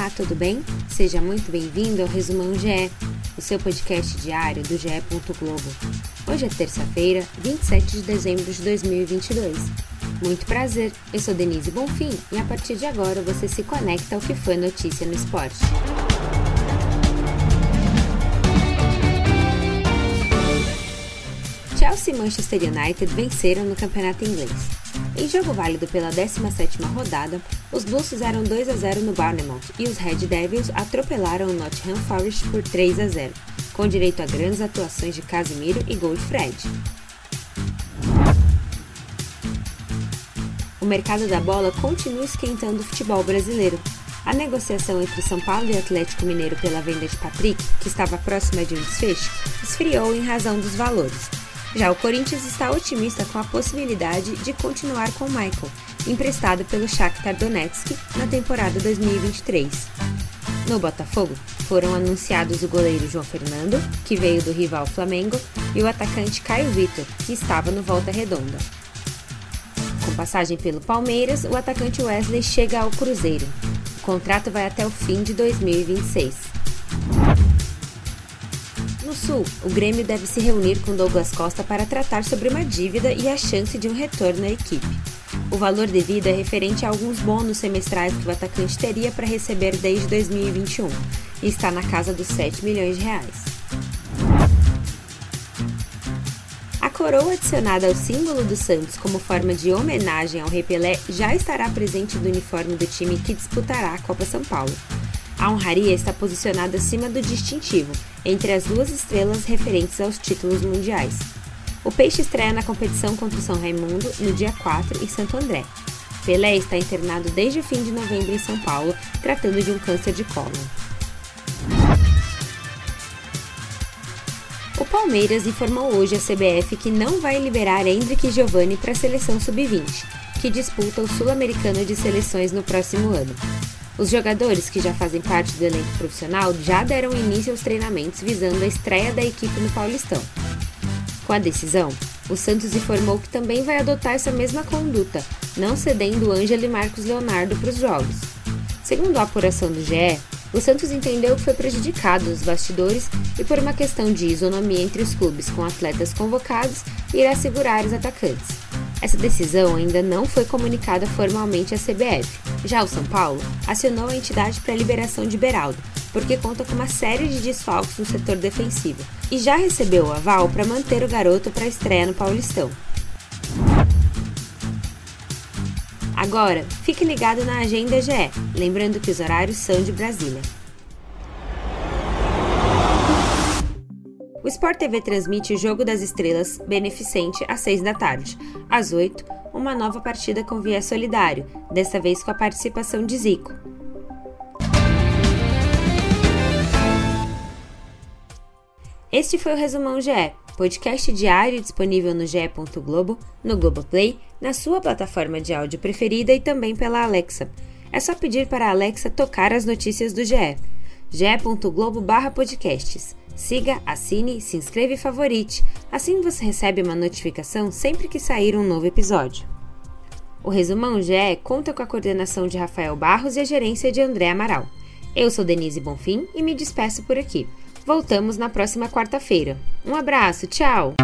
Olá, tudo bem? Seja muito bem-vindo ao Resumão GE, o seu podcast diário do GE. Globo. Hoje é terça-feira, 27 de dezembro de 2022. Muito prazer, eu sou Denise Bonfim e a partir de agora você se conecta ao que foi notícia no esporte. Chelsea e Manchester United venceram no campeonato inglês. Em jogo válido pela 17ª rodada, os Blues fizeram 2 a 0 no Bournemouth e os Red Devils atropelaram o Nottingham Forest por 3 a 0, com direito a grandes atuações de Casemiro e gol de Fred. O mercado da bola continua esquentando o futebol brasileiro. A negociação entre São Paulo e Atlético Mineiro pela venda de Patrick, que estava próxima de um desfecho, esfriou em razão dos valores. Já o Corinthians está otimista com a possibilidade de continuar com Michael, emprestado pelo Shakhtar Donetsk na temporada 2023. No Botafogo, foram anunciados o goleiro João Fernando, que veio do rival Flamengo, e o atacante Caio Vitor, que estava no Volta Redonda. Com passagem pelo Palmeiras, o atacante Wesley chega ao Cruzeiro. O contrato vai até o fim de 2026. No Sul, o Grêmio deve se reunir com Douglas Costa para tratar sobre uma dívida e a chance de um retorno à equipe. O valor devido é referente a alguns bônus semestrais que o atacante teria para receber desde 2021 e está na casa dos 7 milhões de reais. A coroa adicionada ao símbolo do Santos como forma de homenagem ao Rei Pelé já estará presente no uniforme do time que disputará a Copa São Paulo. A honraria está posicionada acima do distintivo, entre as duas estrelas referentes aos títulos mundiais. O Peixe estreia na competição contra o São Raimundo no dia 4 em Santo André. Pelé está internado desde o fim de novembro em São Paulo, tratando de um câncer de cólon. O Palmeiras informou hoje a CBF que não vai liberar Hendrick Giovanni para a seleção sub-20, que disputa o Sul-Americano de Seleções no próximo ano. Os jogadores que já fazem parte do elenco profissional já deram início aos treinamentos visando a estreia da equipe no Paulistão. Com a decisão, o Santos informou que também vai adotar essa mesma conduta, não cedendo Ângelo e Marcos Leonardo para os jogos. Segundo a apuração do GE, o Santos entendeu que foi prejudicado nos bastidores e, por uma questão de isonomia entre os clubes com atletas convocados, irá segurar os atacantes. Essa decisão ainda não foi comunicada formalmente à CBF. Já o São Paulo acionou a entidade para a liberação de Beraldo, porque conta com uma série de desfalques no setor defensivo, e já recebeu o aval para manter o garoto para a estreia no Paulistão. Agora, fique ligado na Agenda GE, lembrando que os horários são de Brasília. O Sport TV transmite o Jogo das Estrelas beneficente às 6 da tarde. Às 8, uma nova partida com viés solidário, desta vez com a participação de Zico. Este foi o Resumão GE, podcast diário disponível no ge.globo, no Globoplay, na sua plataforma de áudio preferida e também pela Alexa. É só pedir para a Alexa tocar as notícias do GE. ge.globo/podcasts. Siga, assine, se inscreva e favorite. Assim você recebe uma notificação sempre que sair um novo episódio. O Resumão GE conta com a coordenação de Rafael Barros e a gerência de André Amaral. Eu sou Denise Bonfim e me despeço por aqui. Voltamos na próxima quarta-feira. Um abraço, tchau!